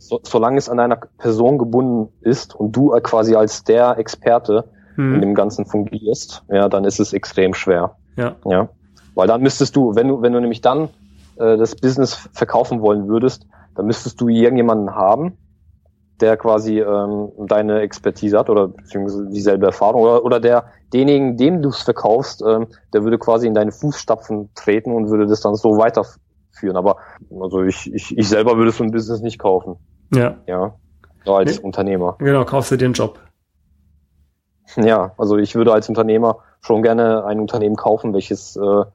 B: so, solange es an einer Person gebunden ist und du quasi als der Experte hm. in dem Ganzen fungierst, ja, dann ist es extrem schwer. Ja. ja. Weil dann müsstest du, wenn du, wenn du nämlich dann äh, das Business verkaufen wollen würdest, dann müsstest du irgendjemanden haben, der quasi ähm, deine Expertise hat oder beziehungsweise dieselbe Erfahrung oder, oder der denjenigen, dem du es verkaufst, ähm, der würde quasi in deine Fußstapfen treten und würde das dann so weiterführen. Aber also ich, ich, ich selber würde so ein Business nicht kaufen. Ja. Ja. So als nee. Unternehmer.
A: Genau, kaufst du den Job. [LAUGHS]
B: Ja, also ich würde als Unternehmer schon gerne ein Unternehmen kaufen, welches, äh,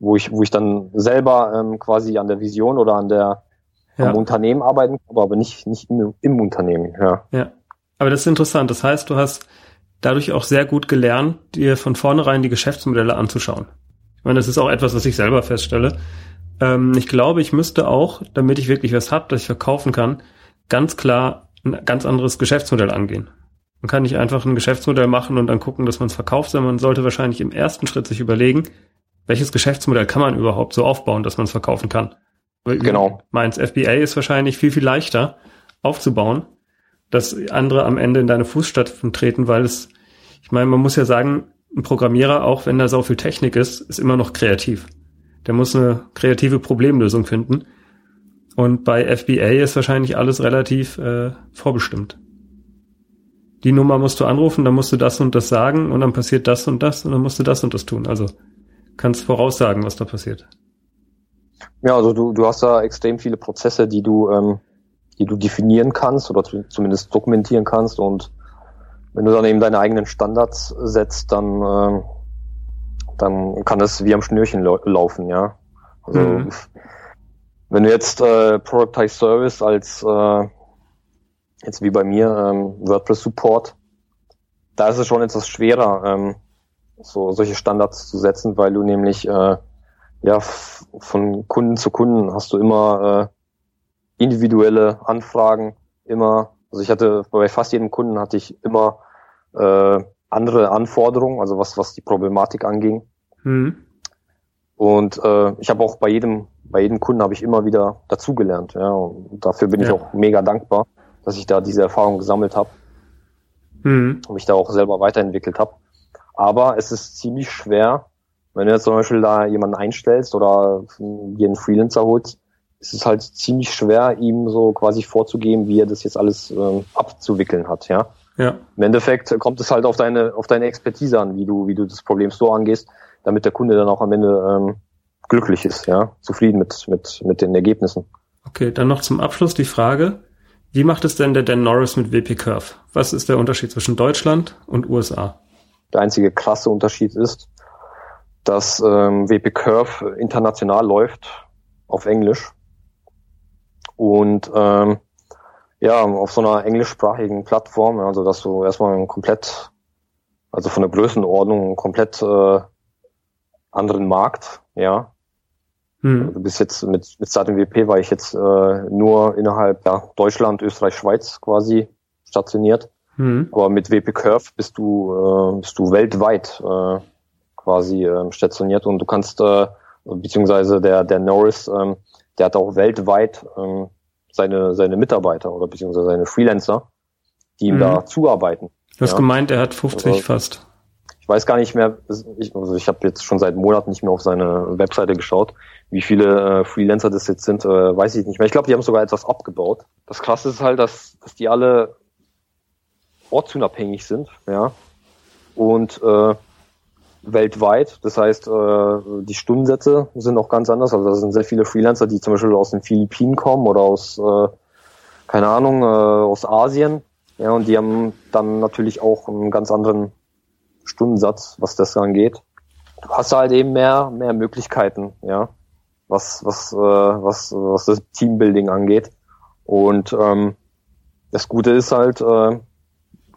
B: wo ich, wo ich dann selber ähm, quasi an der Vision oder an der ja. am Unternehmen arbeiten, aber nicht, nicht im, im Unternehmen, ja.
A: Ja. Aber das ist interessant. Das heißt, du hast dadurch auch sehr gut gelernt, dir von vornherein die Geschäftsmodelle anzuschauen. Ich meine, das ist auch etwas, was ich selber feststelle. Ähm, ich glaube, ich müsste auch, damit ich wirklich was habe, das ich verkaufen kann, ganz klar ein ganz anderes Geschäftsmodell angehen. Man kann nicht einfach ein Geschäftsmodell machen und dann gucken, dass man es verkauft, sondern man sollte wahrscheinlich im ersten Schritt sich überlegen, welches Geschäftsmodell kann man überhaupt so aufbauen, dass man es verkaufen kann.
B: Genau.
A: Meins FBA ist wahrscheinlich viel, viel leichter aufzubauen, dass andere am Ende in deine Fußstapfen treten, weil es, ich meine, man muss ja sagen, ein Programmierer, auch wenn da so viel Technik ist, ist immer noch kreativ. Der muss eine kreative Problemlösung finden. Und bei FBA ist wahrscheinlich alles relativ äh, vorbestimmt. Die Nummer musst du anrufen, dann musst du das und das sagen und dann passiert das und das und dann musst du das und das tun. Also kannst voraussagen, was da passiert.
B: Ja, also du, du hast da extrem viele Prozesse, die du, ähm, die du definieren kannst oder zumindest dokumentieren kannst und wenn du dann eben deine eigenen Standards setzt, dann, äh, dann kann das wie am Schnürchen laufen, ja. Also mhm. [LAUGHS] wenn du jetzt äh, Productize Service als äh, jetzt wie bei mir ähm, WordPress Support, da ist es schon etwas schwerer, ähm, so solche Standards zu setzen, weil du nämlich äh, ja von Kunden zu Kunden hast du immer äh, individuelle Anfragen, immer also ich hatte bei fast jedem Kunden hatte ich immer äh, andere Anforderungen, also was was die Problematik anging. Mhm. Und äh, ich habe auch bei jedem bei jedem Kunden habe ich immer wieder dazugelernt. Ja, und dafür bin ja. ich auch mega dankbar, dass ich da diese Erfahrung gesammelt habe mhm. und mich da auch selber weiterentwickelt habe. Aber es ist ziemlich schwer, wenn du jetzt zum Beispiel da jemanden einstellst oder einen Freelancer holst, ist es halt ziemlich schwer, ihm so quasi vorzugeben, wie er das jetzt alles ähm, abzuwickeln hat, ja. Ja. Im Endeffekt kommt es halt auf deine, auf deine Expertise an, wie du, wie du das Problem so angehst, damit der Kunde dann auch am Ende ähm, glücklich ist, ja, zufrieden mit, mit, mit den Ergebnissen.
A: Okay, dann noch zum Abschluss die Frage, wie macht es denn der Dan Norris mit WP Curve? Was ist der Unterschied zwischen Deutschland und USA?
B: Der einzige krasse Unterschied ist, dass ähm, WP Curve international läuft auf Englisch und ähm, ja, auf so einer englischsprachigen Plattform, also dass du erstmal komplett, also von der Größenordnung einen komplett äh, anderen Markt, ja. Hm. Du bist jetzt mit, mit Start WP war ich jetzt äh, nur innerhalb ja, Deutschland, Österreich, Schweiz quasi stationiert. Hm. Aber mit WP Curve bist du, äh, bist du weltweit äh, quasi äh, stationiert und du kannst, äh, beziehungsweise der, der Norris, ähm, der hat auch weltweit ähm, seine, seine Mitarbeiter oder beziehungsweise seine Freelancer, die ihm mhm. da zuarbeiten.
A: Du hast ja. gemeint, er hat 50 also, fast.
B: Ich weiß gar nicht mehr, ich, also ich habe jetzt schon seit Monaten nicht mehr auf seine Webseite geschaut. Wie viele äh, Freelancer das jetzt sind, äh, weiß ich nicht mehr. Ich glaube, die haben sogar etwas abgebaut. Das Krasse ist halt, dass, dass die alle ortsunabhängig sind, ja. Und äh, weltweit. Das heißt, äh, die Stundensätze sind auch ganz anders. Also da sind sehr viele Freelancer, die zum Beispiel aus den Philippinen kommen oder aus, äh, keine Ahnung, äh, aus Asien. Ja, und die haben dann natürlich auch einen ganz anderen Stundensatz, was das angeht. Du hast halt eben mehr, mehr Möglichkeiten, ja, was, was, äh, was, was das Teambuilding angeht. Und ähm, das Gute ist halt, äh,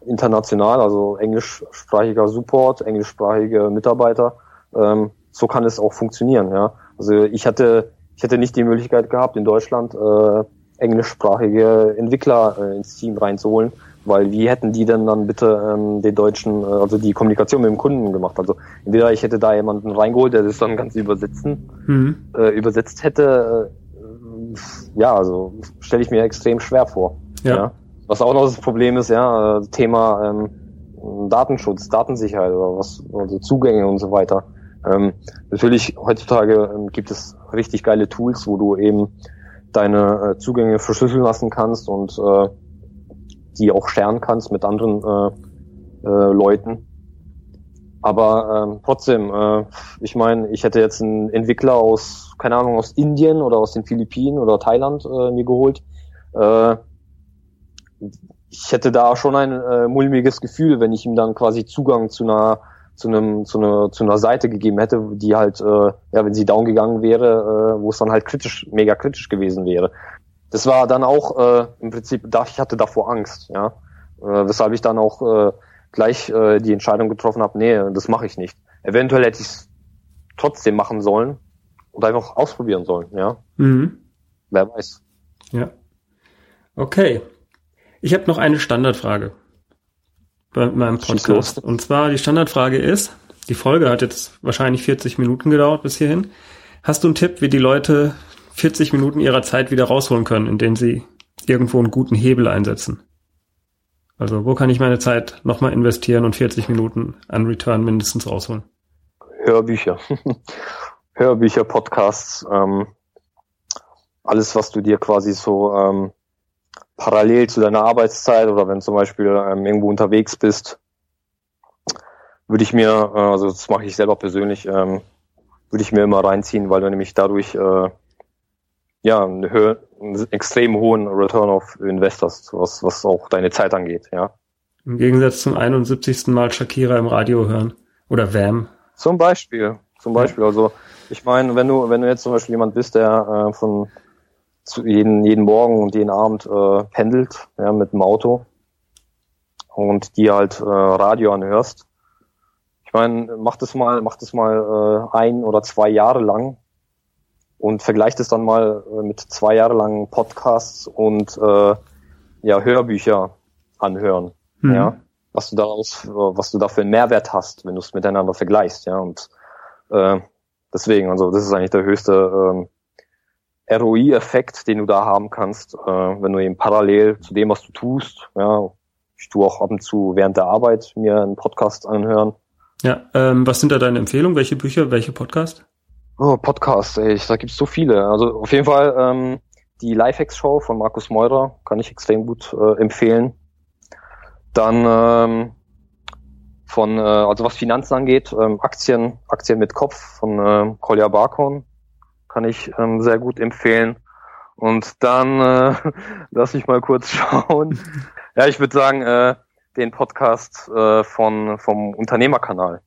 B: international, also englischsprachiger Support, englischsprachige Mitarbeiter. Ähm, so kann es auch funktionieren. Ja. Also ich hatte ich hätte nicht die Möglichkeit gehabt, in Deutschland äh, englischsprachige Entwickler äh, ins Team reinzuholen, weil wie hätten die denn dann bitte ähm, den Deutschen, äh, also die Kommunikation mit dem Kunden gemacht? Also entweder ich hätte da jemanden reingeholt, der das dann ganz übersetzen, mhm. äh, übersetzt hätte. Äh, ja, also stelle ich mir extrem schwer vor. ja. ja. Was auch noch das Problem ist, ja, äh, Thema ähm, Datenschutz, Datensicherheit oder was, also Zugänge und so weiter. Ähm, natürlich, heutzutage ähm, gibt es richtig geile Tools, wo du eben deine äh, Zugänge verschlüsseln lassen kannst und äh, die auch scheren kannst mit anderen äh, äh, Leuten. Aber ähm, trotzdem, äh, ich meine, ich hätte jetzt einen Entwickler aus, keine Ahnung, aus Indien oder aus den Philippinen oder Thailand äh, mir geholt. Äh, ich hätte da schon ein äh, mulmiges Gefühl, wenn ich ihm dann quasi Zugang zu einer zu einem zu einer zu einer Seite gegeben hätte, die halt äh, ja, wenn sie down gegangen wäre, äh, wo es dann halt kritisch, mega kritisch gewesen wäre. Das war dann auch äh, im Prinzip, da ich hatte davor Angst, ja, äh, weshalb ich dann auch äh, gleich äh, die Entscheidung getroffen habe, nee, das mache ich nicht. Eventuell hätte ich es trotzdem machen sollen und einfach ausprobieren sollen, ja. Mhm. Wer weiß.
A: Ja. Okay, ich habe noch eine Standardfrage bei meinem Podcast. Und zwar die Standardfrage ist, die Folge hat jetzt wahrscheinlich 40 Minuten gedauert bis hierhin. Hast du einen Tipp, wie die Leute 40 Minuten ihrer Zeit wieder rausholen können, indem sie irgendwo einen guten Hebel einsetzen? Also wo kann ich meine Zeit nochmal investieren und 40 Minuten an Return mindestens rausholen?
B: Hörbücher. [LAUGHS] Hörbücher, Podcasts, ähm, alles, was du dir quasi so ähm, parallel zu deiner Arbeitszeit oder wenn zum Beispiel ähm, irgendwo unterwegs bist, würde ich mir, äh, also das mache ich selber persönlich, ähm, würde ich mir immer reinziehen, weil du nämlich dadurch äh, ja einen, hö einen extrem hohen Return of Investors, was, was auch deine Zeit angeht, ja.
A: Im Gegensatz zum 71. Mal Shakira im Radio hören. Oder Vam.
B: Zum Beispiel. Zum Beispiel. Ja. Also ich meine, wenn du, wenn du jetzt zum Beispiel jemand bist, der äh, von zu jeden, jeden Morgen und jeden Abend äh, pendelt, ja, mit dem Auto und die halt äh, Radio anhörst, meine, mach das mal, mach das mal äh, ein oder zwei Jahre lang und vergleicht es dann mal äh, mit zwei Jahre lang Podcasts und äh, ja Hörbücher anhören, mhm. ja, was du daraus, was du da für einen Mehrwert hast, wenn du es miteinander vergleichst, ja und äh, deswegen, also das ist eigentlich der höchste ähm, ROI-Effekt, den du da haben kannst, äh, wenn du eben parallel zu dem, was du tust, ja, ich tue auch ab und zu während der Arbeit mir einen Podcast anhören,
A: ja, ähm, was sind da deine Empfehlungen? Welche Bücher, welche Podcast?
B: Oh, Podcast, ey, da gibt's so viele. Also auf jeden Fall ähm, die Lifehacks-Show von Markus Meurer kann ich extrem gut äh, empfehlen. Dann ähm, von, äh, also was Finanzen angeht, ähm, Aktien, Aktien mit Kopf von äh, Kolja Barkon kann ich ähm, sehr gut empfehlen. Und dann äh, [LAUGHS] lass mich mal kurz [LAUGHS] schauen. ja, ich würde sagen, äh, den Podcast äh, von vom Unternehmerkanal.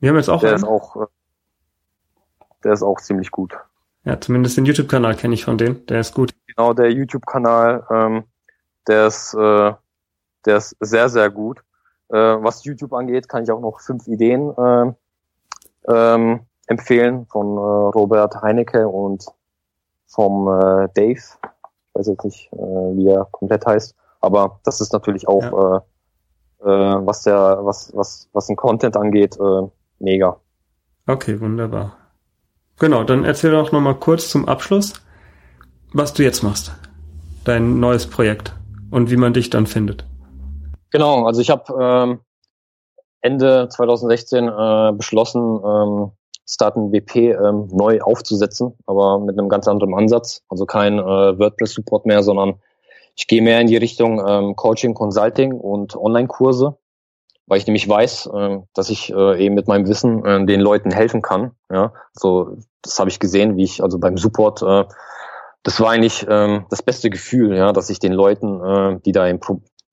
A: Wir haben jetzt auch
B: der einen. ist auch äh, der ist auch ziemlich gut.
A: Ja, zumindest den YouTube-Kanal kenne ich von dem. Der ist gut.
B: Genau, der YouTube-Kanal, ähm, der ist äh, der ist sehr sehr gut. Äh, was YouTube angeht, kann ich auch noch fünf Ideen äh, ähm, empfehlen von äh, Robert Heinecke und vom äh, Dave. Ich weiß jetzt nicht, äh, wie er komplett heißt, aber das ist natürlich auch ja. äh, äh, was der, was, was, was ein Content angeht, äh, mega.
A: Okay, wunderbar. Genau, dann erzähl doch nochmal kurz zum Abschluss, was du jetzt machst. Dein neues Projekt und wie man dich dann findet.
B: Genau, also ich habe ähm, Ende 2016 äh, beschlossen, ähm, Starten WP ähm, neu aufzusetzen, aber mit einem ganz anderen Ansatz. Also kein äh, WordPress-Support mehr, sondern ich gehe mehr in die Richtung ähm, Coaching, Consulting und Online-Kurse, weil ich nämlich weiß, äh, dass ich äh, eben mit meinem Wissen äh, den Leuten helfen kann. Ja, so das habe ich gesehen, wie ich also beim Support. Äh, das war eigentlich äh, das beste Gefühl, ja, dass ich den Leuten, die da eben,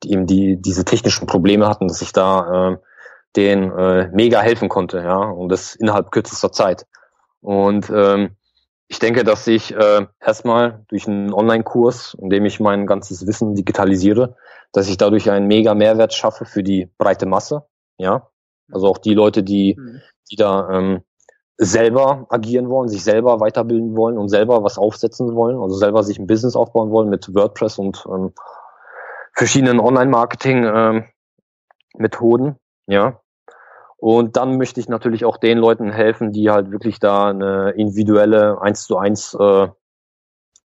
B: eben die diese technischen Probleme hatten, dass ich da denen äh, mega helfen konnte, ja, und das innerhalb kürzester Zeit. Und ähm, ich denke, dass ich äh, erstmal durch einen Online-Kurs, in dem ich mein ganzes Wissen digitalisiere, dass ich dadurch einen mega Mehrwert schaffe für die breite Masse. Ja, also auch die Leute, die, mhm. die da ähm, selber agieren wollen, sich selber weiterbilden wollen und selber was aufsetzen wollen, also selber sich ein Business aufbauen wollen mit WordPress und ähm, verschiedenen Online-Marketing-Methoden. Ähm, ja, und dann möchte ich natürlich auch den Leuten helfen, die halt wirklich da eine individuelle eins zu eins äh,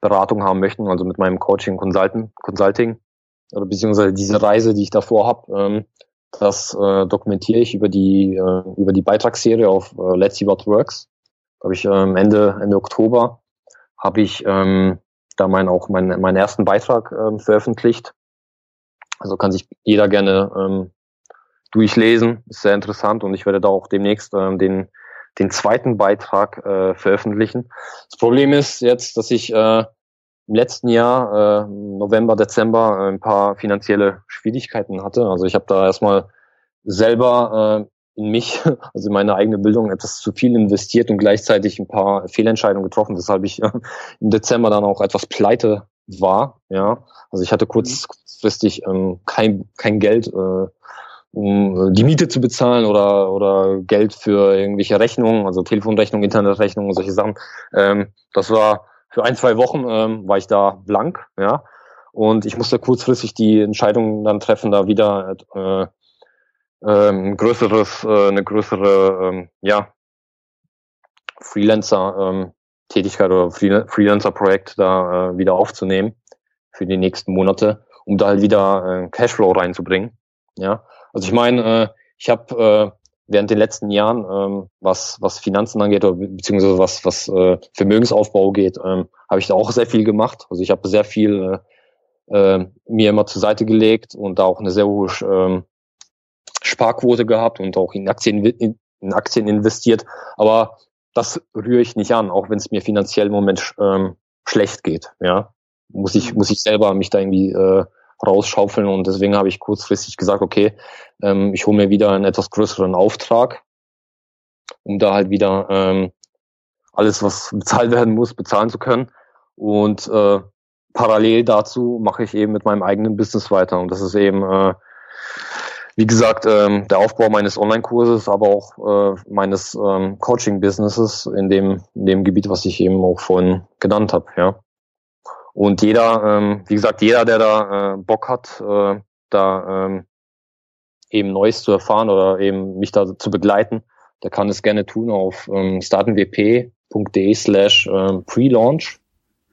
B: Beratung haben möchten, also mit meinem Coaching Consultant, Consulting oder beziehungsweise diese Reise, die ich davor habe, ähm, das äh, dokumentiere ich über die äh, über die Beitragsserie auf äh, Let's See What Works. Habe ich ähm, Ende Ende Oktober habe ich ähm, da mein auch meinen meinen ersten Beitrag ähm, veröffentlicht. Also kann sich jeder gerne ähm, durchlesen. Ist sehr interessant und ich werde da auch demnächst ähm, den, den zweiten Beitrag äh, veröffentlichen. Das Problem ist jetzt, dass ich äh, im letzten Jahr, äh, November, Dezember, äh, ein paar finanzielle Schwierigkeiten hatte. Also ich habe da erstmal selber äh, in mich, [LAUGHS] also in meine eigene Bildung, etwas zu viel investiert und gleichzeitig ein paar Fehlentscheidungen getroffen, weshalb ich äh, im Dezember dann auch etwas pleite war. Ja, also ich hatte kurz, mhm. kurzfristig ähm, kein kein Geld äh, um die Miete zu bezahlen oder, oder Geld für irgendwelche Rechnungen, also Telefonrechnungen, Internetrechnungen, solche Sachen. Ähm, das war für ein, zwei Wochen ähm, war ich da blank, ja. Und ich musste kurzfristig die Entscheidung dann treffen, da wieder äh, äh, ein größeres, äh, eine größere, ähm, ja, Freelancer ähm, oder Freelancer Projekt da äh, wieder aufzunehmen für die nächsten Monate um da halt wieder äh, Cashflow reinzubringen. Ja, also ich meine, äh, ich habe äh, während den letzten Jahren, ähm, was, was Finanzen angeht, oder beziehungsweise was, was äh, Vermögensaufbau geht, ähm, habe ich da auch sehr viel gemacht. Also ich habe sehr viel äh, äh, mir immer zur Seite gelegt und da auch eine sehr hohe ähm, Sparquote gehabt und auch in Aktien, in, in Aktien investiert. Aber das rühre ich nicht an, auch wenn es mir finanziell im Moment ähm, schlecht geht. Ja, muss ich muss ich selber mich da irgendwie äh, rausschaufeln und deswegen habe ich kurzfristig gesagt, okay, ähm, ich hole mir wieder einen etwas größeren Auftrag, um da halt wieder ähm, alles, was bezahlt werden muss, bezahlen zu können. Und äh, parallel dazu mache ich eben mit meinem eigenen Business weiter. Und das ist eben, äh, wie gesagt, ähm, der Aufbau meines Online-Kurses, aber auch äh, meines ähm, Coaching-Businesses in dem, in dem Gebiet, was ich eben auch vorhin genannt habe. Ja. Und jeder, ähm, wie gesagt, jeder, der da äh, Bock hat, äh, da ähm, eben Neues zu erfahren oder eben mich da zu begleiten, der kann es gerne tun auf ähm, startenwp.de slash ähm, pre-launch.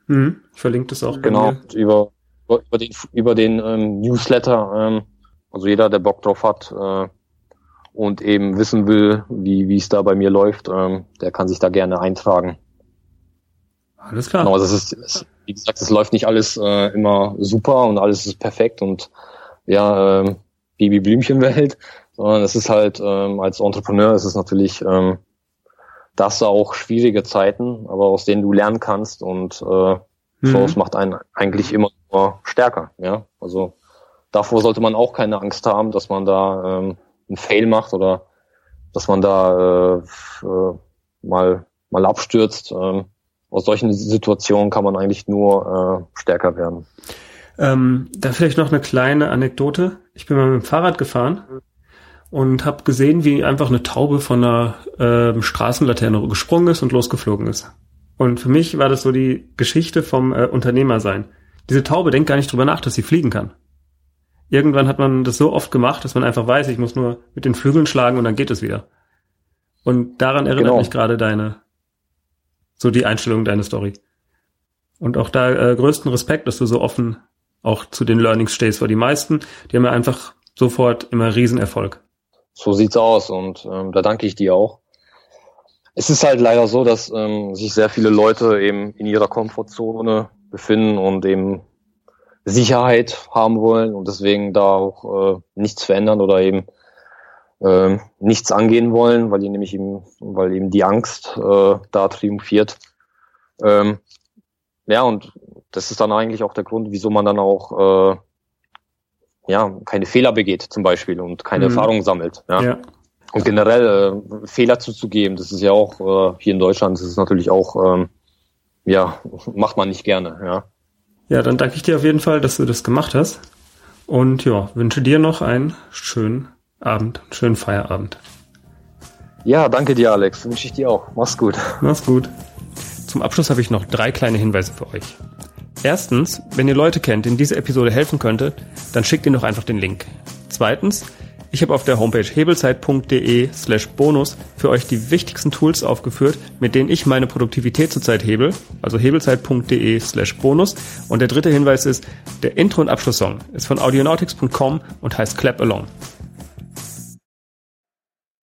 A: Mhm, verlinkt es auch.
B: Genau, über, über den, über den ähm, Newsletter. Ähm, also jeder, der Bock drauf hat äh, und eben wissen will, wie wie es da bei mir läuft, ähm, der kann sich da gerne eintragen.
A: Alles klar.
B: Genau, also es ist, wie gesagt, es läuft nicht alles äh, immer super und alles ist perfekt und ja, ähm, Babyblümchenwelt, [LAUGHS] sondern es ist halt ähm, als Entrepreneur ist es natürlich ähm, das auch schwierige Zeiten, aber aus denen du lernen kannst und äh, mhm. so es macht einen eigentlich immer nur stärker. Ja, also davor sollte man auch keine Angst haben, dass man da ähm, einen Fail macht oder dass man da äh, äh, mal mal abstürzt. Ähm, aus solchen Situationen kann man eigentlich nur äh, stärker werden.
A: Ähm, da vielleicht noch eine kleine Anekdote. Ich bin mal mit dem Fahrrad gefahren und habe gesehen, wie einfach eine Taube von einer äh, Straßenlaterne gesprungen ist und losgeflogen ist. Und für mich war das so die Geschichte vom äh, Unternehmer sein. Diese Taube denkt gar nicht drüber nach, dass sie fliegen kann. Irgendwann hat man das so oft gemacht, dass man einfach weiß, ich muss nur mit den Flügeln schlagen und dann geht es wieder. Und daran erinnert genau. mich gerade deine so die Einstellung deiner Story. Und auch da äh, größten Respekt, dass du so offen auch zu den Learnings stehst, weil die meisten, die haben ja einfach sofort immer Riesenerfolg.
B: So sieht's aus und ähm, da danke ich dir auch. Es ist halt leider so, dass ähm, sich sehr viele Leute eben in ihrer Komfortzone befinden und eben Sicherheit haben wollen und deswegen da auch äh, nichts verändern oder eben äh, nichts angehen wollen, weil die nämlich eben, weil eben die Angst äh, da triumphiert. Ähm, ja, und das ist dann eigentlich auch der Grund, wieso man dann auch äh, ja keine Fehler begeht zum Beispiel und keine mhm. Erfahrung sammelt. Ja. ja. Und generell äh, Fehler zuzugeben, das ist ja auch äh, hier in Deutschland, das ist natürlich auch ähm, ja macht man nicht gerne. Ja.
A: Ja, dann danke ich dir auf jeden Fall, dass du das gemacht hast und ja wünsche dir noch einen schönen Abend, schönen Feierabend.
B: Ja, danke dir, Alex. Wünsche ich dir auch. Mach's gut.
A: Mach's gut. Zum Abschluss habe ich noch drei kleine Hinweise für euch. Erstens, wenn ihr Leute kennt, denen diese Episode helfen könnte, dann schickt ihnen doch einfach den Link. Zweitens, ich habe auf der Homepage hebelzeit.de slash bonus für euch die wichtigsten Tools aufgeführt, mit denen ich meine Produktivität zurzeit hebel, also hebelzeit.de slash bonus. Und der dritte Hinweis ist, der Intro- und Abschlusssong ist von audionautics.com und heißt Clap Along.